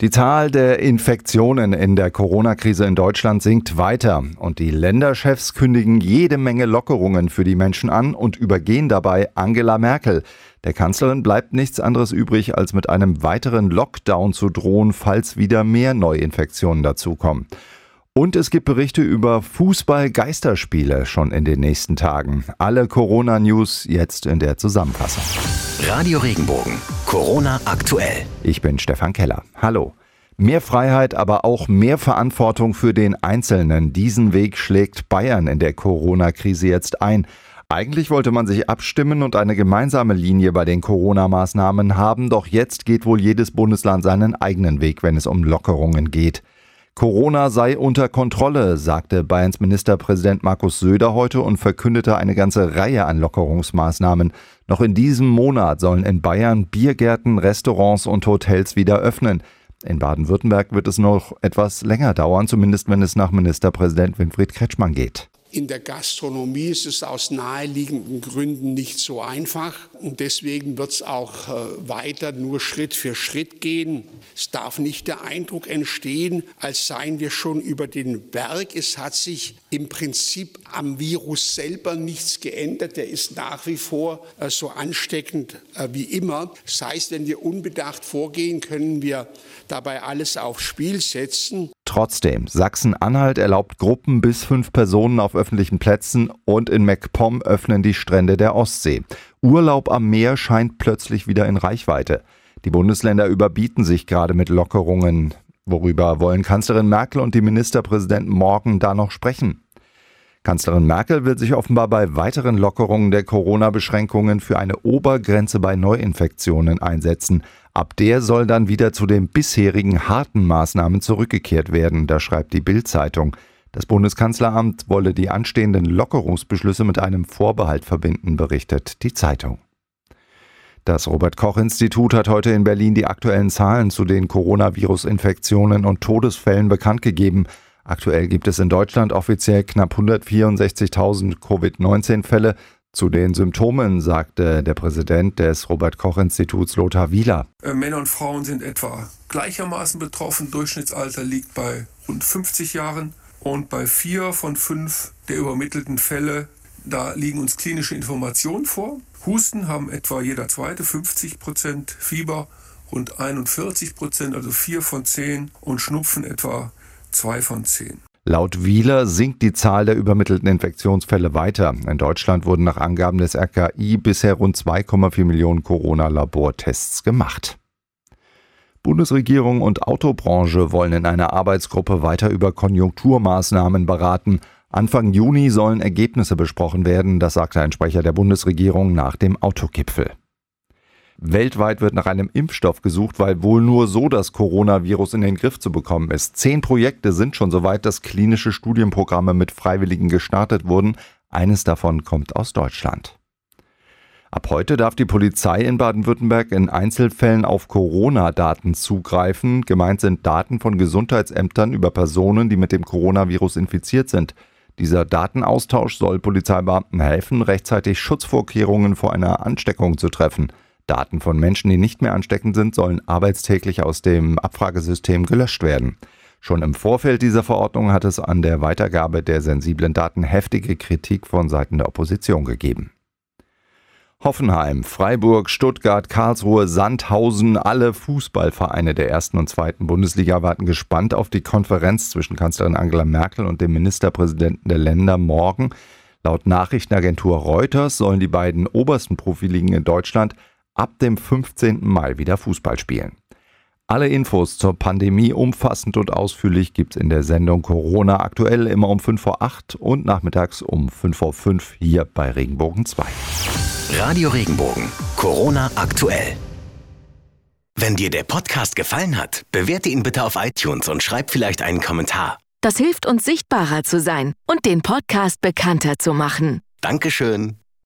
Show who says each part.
Speaker 1: Die Zahl der Infektionen in der Corona-Krise in Deutschland sinkt weiter und die Länderchefs kündigen jede Menge Lockerungen für die Menschen an und übergehen dabei Angela Merkel. Der Kanzlerin bleibt nichts anderes übrig, als mit einem weiteren Lockdown zu drohen, falls wieder mehr Neuinfektionen dazukommen. Und es gibt Berichte über Fußball-Geisterspiele schon in den nächsten Tagen. Alle Corona-News jetzt in der Zusammenfassung.
Speaker 2: Radio Regenbogen. Corona aktuell.
Speaker 1: Ich bin Stefan Keller. Hallo. Mehr Freiheit, aber auch mehr Verantwortung für den Einzelnen. Diesen Weg schlägt Bayern in der Corona-Krise jetzt ein. Eigentlich wollte man sich abstimmen und eine gemeinsame Linie bei den Corona-Maßnahmen haben, doch jetzt geht wohl jedes Bundesland seinen eigenen Weg, wenn es um Lockerungen geht. Corona sei unter Kontrolle, sagte Bayerns Ministerpräsident Markus Söder heute und verkündete eine ganze Reihe an Lockerungsmaßnahmen. Noch in diesem Monat sollen in Bayern Biergärten, Restaurants und Hotels wieder öffnen. In Baden-Württemberg wird es noch etwas länger dauern, zumindest wenn es nach Ministerpräsident Winfried Kretschmann geht.
Speaker 3: In der Gastronomie ist es aus naheliegenden Gründen nicht so einfach und deswegen wird es auch äh, weiter nur Schritt für Schritt gehen. Es darf nicht der Eindruck entstehen, als seien wir schon über den Berg. Es hat sich im Prinzip am Virus selber nichts geändert. Der ist nach wie vor äh, so ansteckend äh, wie immer. Das heißt, wenn wir unbedacht vorgehen, können wir dabei alles aufs Spiel setzen.
Speaker 1: Trotzdem, Sachsen-Anhalt erlaubt Gruppen bis fünf Personen auf öffentlichen Plätzen und in MacPom öffnen die Strände der Ostsee. Urlaub am Meer scheint plötzlich wieder in Reichweite. Die Bundesländer überbieten sich gerade mit Lockerungen. Worüber wollen Kanzlerin Merkel und die Ministerpräsidenten morgen da noch sprechen? Kanzlerin Merkel will sich offenbar bei weiteren Lockerungen der Corona-Beschränkungen für eine Obergrenze bei Neuinfektionen einsetzen. Ab der soll dann wieder zu den bisherigen harten Maßnahmen zurückgekehrt werden, da schreibt die Bild-Zeitung. Das Bundeskanzleramt wolle die anstehenden Lockerungsbeschlüsse mit einem Vorbehalt verbinden, berichtet die Zeitung. Das Robert Koch Institut hat heute in Berlin die aktuellen Zahlen zu den Coronavirus-Infektionen und Todesfällen bekannt gegeben. Aktuell gibt es in Deutschland offiziell knapp 164.000 Covid-19-Fälle. Zu den Symptomen sagte der Präsident des Robert Koch Instituts Lothar Wieler.
Speaker 4: Äh, Männer und Frauen sind etwa gleichermaßen betroffen. Durchschnittsalter liegt bei rund 50 Jahren. Und bei vier von fünf der übermittelten Fälle, da liegen uns klinische Informationen vor. Husten haben etwa jeder zweite 50 Prozent, Fieber rund 41 Prozent, also vier von zehn und Schnupfen etwa zwei von zehn.
Speaker 1: Laut Wieler sinkt die Zahl der übermittelten Infektionsfälle weiter. In Deutschland wurden nach Angaben des RKI bisher rund 2,4 Millionen Corona-Labortests gemacht. Bundesregierung und Autobranche wollen in einer Arbeitsgruppe weiter über Konjunkturmaßnahmen beraten. Anfang Juni sollen Ergebnisse besprochen werden, das sagte ein Sprecher der Bundesregierung nach dem Autogipfel. Weltweit wird nach einem Impfstoff gesucht, weil wohl nur so das Coronavirus in den Griff zu bekommen ist. Zehn Projekte sind schon soweit, dass klinische Studienprogramme mit Freiwilligen gestartet wurden. Eines davon kommt aus Deutschland. Ab heute darf die Polizei in Baden-Württemberg in Einzelfällen auf Corona-Daten zugreifen. Gemeint sind Daten von Gesundheitsämtern über Personen, die mit dem Coronavirus infiziert sind. Dieser Datenaustausch soll Polizeibeamten helfen, rechtzeitig Schutzvorkehrungen vor einer Ansteckung zu treffen. Daten von Menschen, die nicht mehr ansteckend sind, sollen arbeitstäglich aus dem Abfragesystem gelöscht werden. Schon im Vorfeld dieser Verordnung hat es an der Weitergabe der sensiblen Daten heftige Kritik von Seiten der Opposition gegeben. Hoffenheim, Freiburg, Stuttgart, Karlsruhe, Sandhausen, alle Fußballvereine der ersten und zweiten Bundesliga warten gespannt auf die Konferenz zwischen Kanzlerin Angela Merkel und dem Ministerpräsidenten der Länder morgen. Laut Nachrichtenagentur Reuters sollen die beiden obersten Profiligen in Deutschland ab dem 15. Mai wieder Fußball spielen. Alle Infos zur Pandemie umfassend und ausführlich gibt's in der Sendung Corona aktuell immer um 5 vor 8 und nachmittags um 5 vor 5 hier bei Regenbogen 2.
Speaker 2: Radio Regenbogen. Corona aktuell. Wenn dir der Podcast gefallen hat, bewerte ihn bitte auf iTunes und schreib vielleicht einen Kommentar.
Speaker 5: Das hilft uns sichtbarer zu sein und den Podcast bekannter zu machen.
Speaker 2: Dankeschön.